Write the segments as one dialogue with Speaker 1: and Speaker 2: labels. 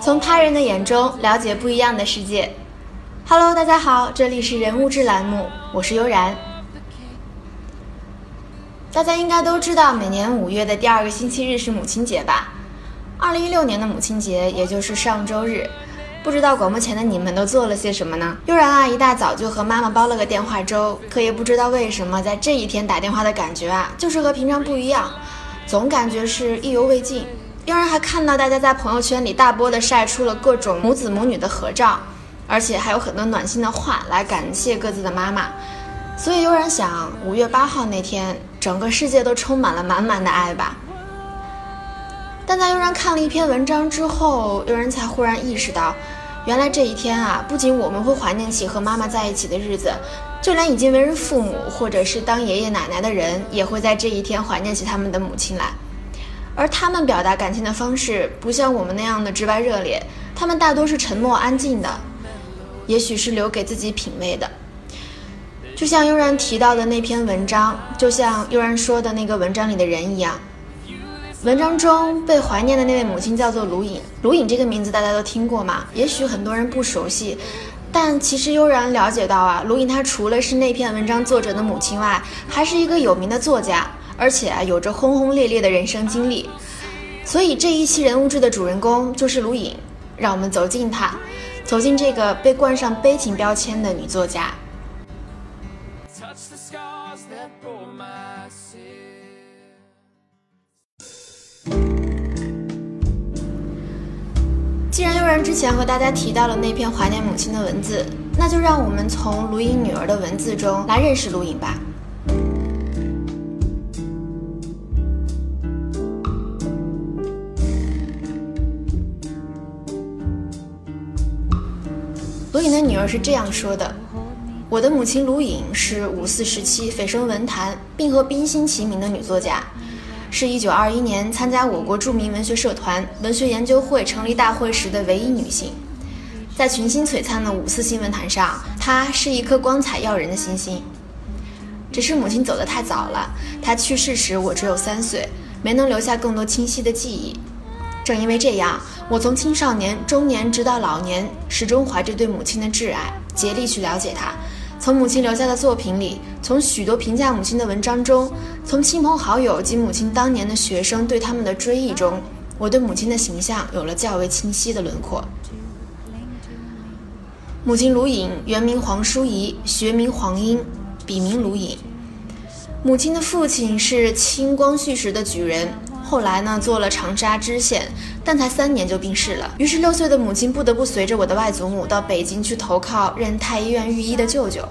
Speaker 1: 从他人的眼中了解不一样的世界。Hello，大家好，这里是人物志栏目，我是悠然。大家应该都知道，每年五月的第二个星期日是母亲节吧？二零一六年的母亲节，也就是上周日。不知道广播前的你们都做了些什么呢？悠然啊，一大早就和妈妈煲了个电话粥，可也不知道为什么，在这一天打电话的感觉啊，就是和平常不一样，总感觉是意犹未尽。悠然还看到大家在朋友圈里大波的晒出了各种母子母女的合照，而且还有很多暖心的话来感谢各自的妈妈。所以悠然想，五月八号那天，整个世界都充满了满满的爱吧。但在悠然看了一篇文章之后，悠然才忽然意识到。原来这一天啊，不仅我们会怀念起和妈妈在一起的日子，就连已经为人父母或者是当爷爷奶奶的人，也会在这一天怀念起他们的母亲来。而他们表达感情的方式，不像我们那样的直白热烈，他们大多是沉默安静的，也许是留给自己品味的。就像悠然提到的那篇文章，就像悠然说的那个文章里的人一样。文章中被怀念的那位母亲叫做卢颖。卢颖这个名字大家都听过吗？也许很多人不熟悉，但其实悠然了解到啊，卢颖她除了是那篇文章作者的母亲外，还是一个有名的作家，而且啊有着轰轰烈烈的人生经历。所以这一期人物志的主人公就是卢颖，让我们走进她，走进这个被冠上悲情标签的女作家。Touch the scars that 既然悠然之前和大家提到了那篇怀念母亲的文字，那就让我们从卢颖女儿的文字中来认识卢颖吧。卢颖的女儿是这样说的：“我的母亲卢颖是五四时期蜚声文坛，并和冰心齐名的女作家。”是一九二一年参加我国著名文学社团文学研究会成立大会时的唯一女性，在群星璀璨的五四新闻坛上，她是一颗光彩耀人的星星。只是母亲走得太早了，她去世时我只有三岁，没能留下更多清晰的记忆。正因为这样，我从青少年、中年直到老年，始终怀着对母亲的挚爱，竭力去了解她。从母亲留下的作品里，从许多评价母亲的文章中，从亲朋好友及母亲当年的学生对他们的追忆中，我对母亲的形象有了较为清晰的轮廓。母亲卢颖，原名黄淑仪，学名黄英，笔名卢颖。母亲的父亲是清光绪时的举人。后来呢，做了长沙知县，但才三年就病逝了。于是六岁的母亲不得不随着我的外祖母到北京去投靠任太医院御医的舅舅。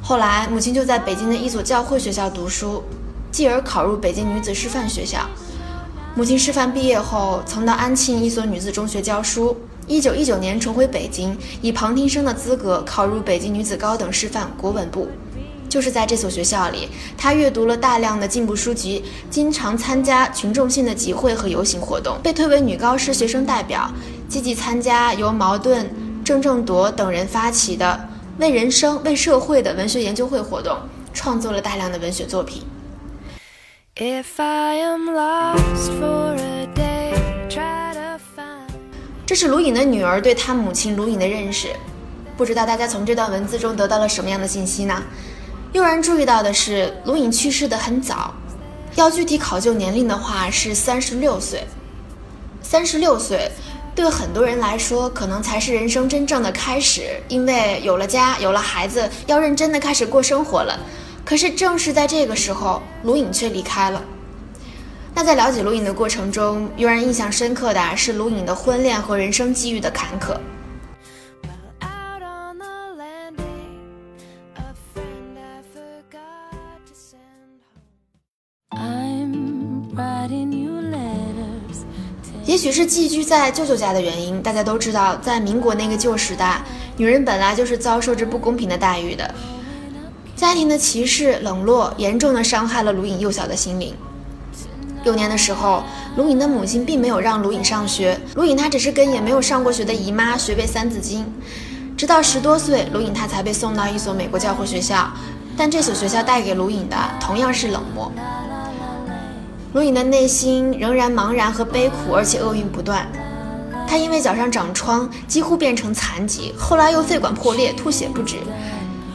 Speaker 1: 后来，母亲就在北京的一所教会学校读书，继而考入北京女子师范学校。母亲师范毕业后，曾到安庆一所女子中学教书。一九一九年重回北京，以旁听生的资格考入北京女子高等师范国文部。就是在这所学校里，他阅读了大量的进步书籍，经常参加群众性的集会和游行活动，被推为女高师学生代表，积极参加由茅盾、郑正铎等人发起的为人生、为社会的文学研究会活动，创作了大量的文学作品。If I am lost for a day, try to find 这是卢颖的女儿对她母亲卢颖的认识，不知道大家从这段文字中得到了什么样的信息呢？悠然注意到的是，卢颖去世的很早，要具体考究年龄的话是三十六岁。三十六岁，对很多人来说，可能才是人生真正的开始，因为有了家，有了孩子，要认真的开始过生活了。可是正是在这个时候，卢颖却离开了。那在了解卢颖的过程中，悠然印象深刻的是卢颖的婚恋和人生际遇的坎坷。也许是寄居在舅舅家的原因，大家都知道，在民国那个旧时代，女人本来就是遭受着不公平的待遇的。家庭的歧视、冷落，严重的伤害了卢颖幼小的心灵。幼年的时候，卢颖的母亲并没有让卢颖上学，卢颖她只是跟也没有上过学的姨妈学背《三字经》，直到十多岁，卢颖她才被送到一所美国教会学校，但这所学校带给卢颖的同样是冷漠。卢颖的内心仍然茫然和悲苦，而且厄运不断。她因为脚上长疮，几乎变成残疾，后来又肺管破裂，吐血不止。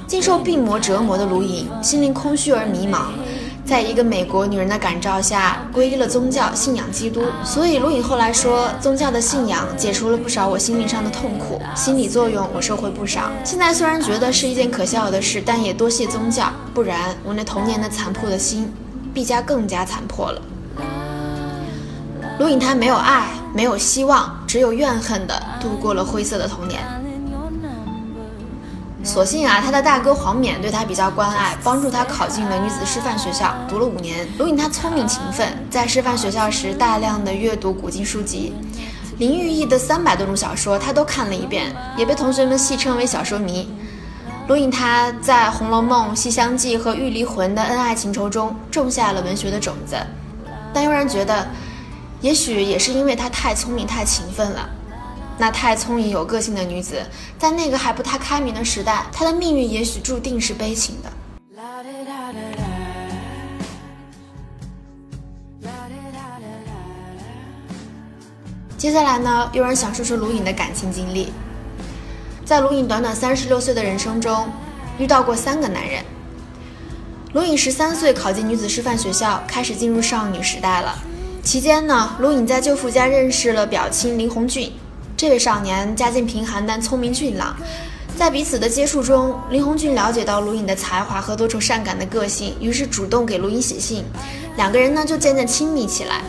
Speaker 1: 经受病魔折磨的卢颖，心灵空虚而迷茫，在一个美国女人的感召下，皈依了宗教，信仰基督。所以卢颖后来说，宗教的信仰解除了不少我心灵上的痛苦，心理作用我收回不少。现在虽然觉得是一件可笑的事，但也多谢宗教，不然我那童年的残破的心，毕加更加残破了。卢颖她没有爱，没有希望，只有怨恨的度过了灰色的童年。所幸啊，他的大哥黄冕对他比较关爱，帮助他考进了女子师范学校，读了五年。卢颖他聪明勤奋，在师范学校时大量的阅读古今书籍，林玉义的三百多种小说他都看了一遍，也被同学们戏称为小说迷。卢颖他在《红楼梦》《西厢记》和《玉离魂》的恩爱情仇中种下了文学的种子，但悠然觉得，也许也是因为她太聪明太勤奋了。那太聪颖有个性的女子，在那个还不太开明的时代，她的命运也许注定是悲情的。接下来呢，有人想说说卢颖的感情经历。在卢颖短短三十六岁的人生中，遇到过三个男人。卢颖十三岁考进女子师范学校，开始进入少女时代了。期间呢，卢颖在舅父家认识了表亲林红俊。这位少年家境贫寒，但聪明俊朗。在彼此的接触中，林红俊了解到卢颖的才华和多愁善感的个性，于是主动给卢颖写信，两个人呢就渐渐亲密起来。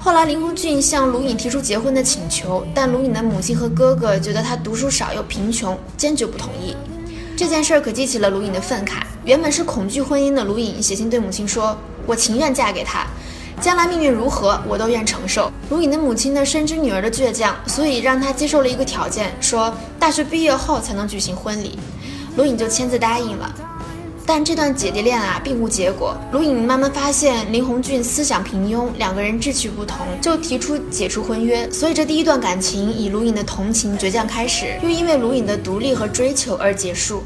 Speaker 1: 后来，林鸿俊向卢颖提出结婚的请求，但卢颖的母亲和哥哥觉得他读书少又贫穷，坚决不同意。这件事可激起了卢颖的愤慨。原本是恐惧婚姻的卢颖写信对母亲说：“我情愿嫁给他。”将来命运如何，我都愿承受。卢颖的母亲呢，深知女儿的倔强，所以让她接受了一个条件，说大学毕业后才能举行婚礼。卢颖就签字答应了。但这段姐弟恋啊，并无结果。卢颖慢慢发现林鸿俊思想平庸，两个人志趣不同，就提出解除婚约。所以这第一段感情以卢颖的同情倔强开始，又因为卢颖的独立和追求而结束。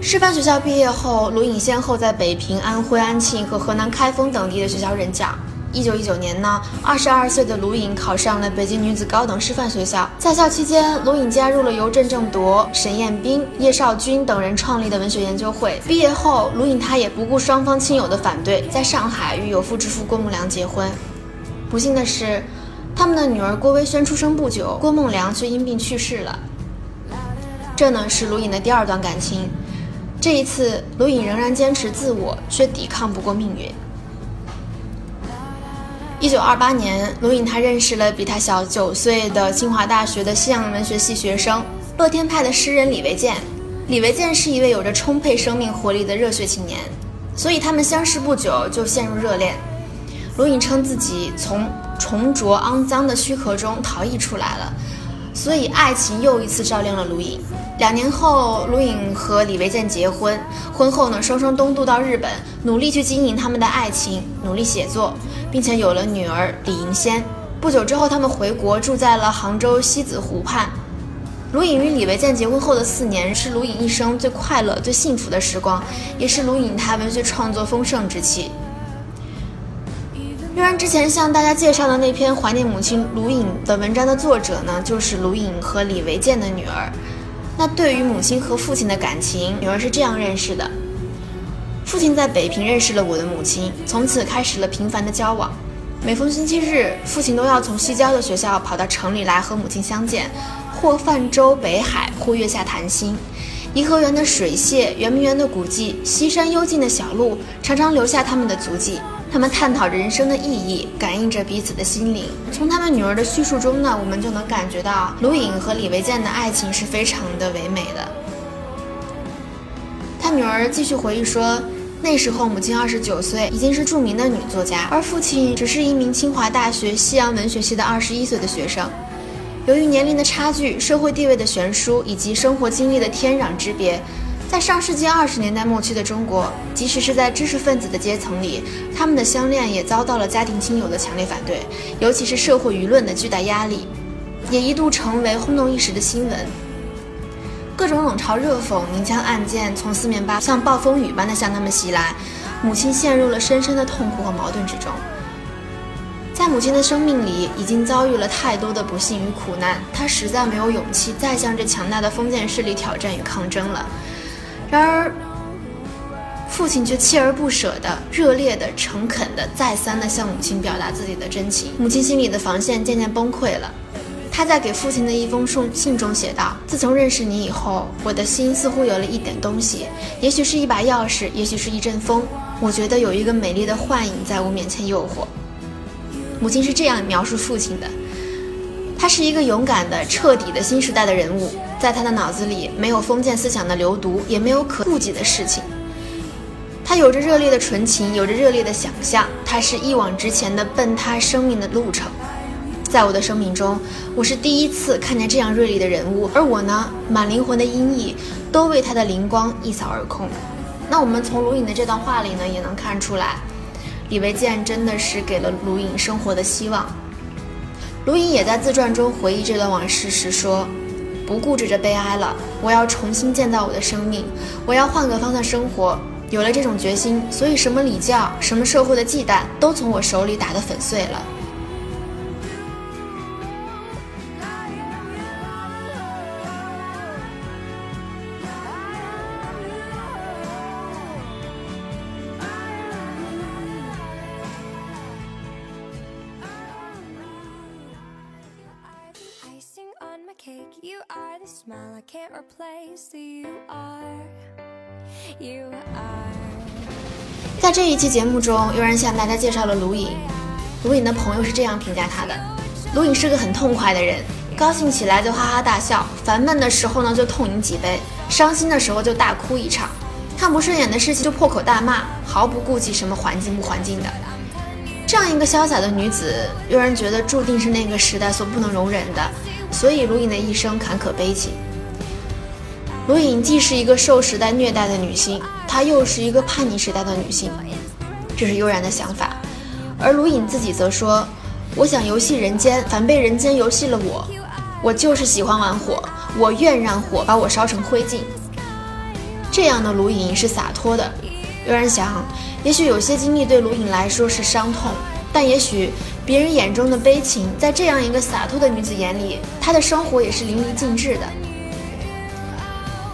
Speaker 1: 师范学校毕业后，卢颖先后在北平、安徽安庆和河南开封等地的学校任教。一九一九年呢，二十二岁的卢颖考上了北京女子高等师范学校。在校期间，卢颖加入了由郑正铎、沈雁冰、叶绍钧等人创立的文学研究会。毕业后，卢颖她也不顾双方亲友的反对，在上海与有妇之夫郭梦良结婚。不幸的是，他们的女儿郭薇轩出生不久，郭梦良却因病去世了。这呢，是卢颖的第二段感情。这一次，卢颖仍然坚持自我，却抵抗不过命运。一九二八年，卢颖她认识了比他小九岁的清华大学的西洋文学系学生乐天派的诗人李维健。李维健是一位有着充沛生命活力的热血青年，所以他们相识不久就陷入热恋。卢颖称自己从重浊肮脏的躯壳中逃逸出来了。所以，爱情又一次照亮了卢颖。两年后，卢颖和李维健结婚。婚后呢，双双东渡到日本，努力去经营他们的爱情，努力写作，并且有了女儿李银仙。不久之后，他们回国，住在了杭州西子湖畔。卢颖与李维健结婚后的四年，是卢颖一生最快乐、最幸福的时光，也是卢颖他文学创作丰盛之期。悠然之前向大家介绍的那篇怀念母亲卢颖的文章的作者呢，就是卢颖和李维健的女儿。那对于母亲和父亲的感情，女儿是这样认识的：父亲在北平认识了我的母亲，从此开始了频繁的交往。每逢星期日，父亲都要从西郊的学校跑到城里来和母亲相见，或泛舟北海，或月下谈心。颐和园的水榭、圆明园的古迹、西山幽静的小路，常常留下他们的足迹。他们探讨人生的意义，感应着彼此的心灵。从他们女儿的叙述中呢，我们就能感觉到卢颖和李维健的爱情是非常的唯美的。他女儿继续回忆说，那时候母亲二十九岁，已经是著名的女作家，而父亲只是一名清华大学西洋文学系的二十一岁的学生。由于年龄的差距、社会地位的悬殊以及生活经历的天壤之别。在上世纪二十年代末期的中国，即使是在知识分子的阶层里，他们的相恋也遭到了家庭亲友的强烈反对，尤其是社会舆论的巨大压力，也一度成为轰动一时的新闻。各种冷嘲热讽、明枪暗箭从四面八像暴风雨般的向他们袭来，母亲陷入了深深的痛苦和矛盾之中。在母亲的生命里，已经遭遇了太多的不幸与苦难，她实在没有勇气再向这强大的封建势力挑战与抗争了。然而，父亲却锲而不舍的、热烈的、诚恳的、再三的向母亲表达自己的真情。母亲心里的防线渐渐崩溃了。她在给父亲的一封信中写道：“自从认识你以后，我的心似乎有了一点东西，也许是一把钥匙，也许是一阵风。我觉得有一个美丽的幻影在我面前诱惑。”母亲是这样描述父亲的。他是一个勇敢的、彻底的新时代的人物，在他的脑子里没有封建思想的流毒，也没有可顾忌的事情。他有着热烈的纯情，有着热烈的想象，他是一往直前的奔他生命的路程。在我的生命中，我是第一次看见这样锐利的人物，而我呢，满灵魂的阴翳都为他的灵光一扫而空。那我们从卢颖的这段话里呢，也能看出来，李维健真的是给了卢颖生活的希望。卢颖也在自传中回忆这段往事时说：“不顾着这悲哀了，我要重新建造我的生命，我要换个方向生活。有了这种决心，所以什么礼教，什么社会的忌惮，都从我手里打得粉碎了。”
Speaker 2: You are the smell i can't replace you are you are
Speaker 1: 在这一期节目中，悠然向大家介绍了卢颖。卢颖的朋友是这样评价他的：卢颖是个很痛快的人，高兴起来就哈哈大笑，烦闷的时候呢就痛饮几杯，伤心的时候就大哭一场，看不顺眼的事情就破口大骂，毫不顾及什么环境不环境的。这样一个潇洒的女子，悠然觉得注定是那个时代所不能容忍的。所以，卢颖的一生坎坷悲情。卢颖既是一个受时代虐待的女性，她又是一个叛逆时代的女性，这是悠然的想法。而卢颖自己则说：“我想游戏人间，反被人间游戏了我。我就是喜欢玩火，我愿让火把我烧成灰烬。”这样的卢颖是洒脱的。悠然想，也许有些经历对卢颖来说是伤痛，但也许。别人眼中的悲情，在这样一个洒脱的女子眼里，她的生活也是淋漓尽致的。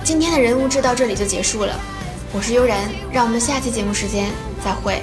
Speaker 1: 今天的人物志到这里就结束了，我是悠然，让我们下期节目时间再会。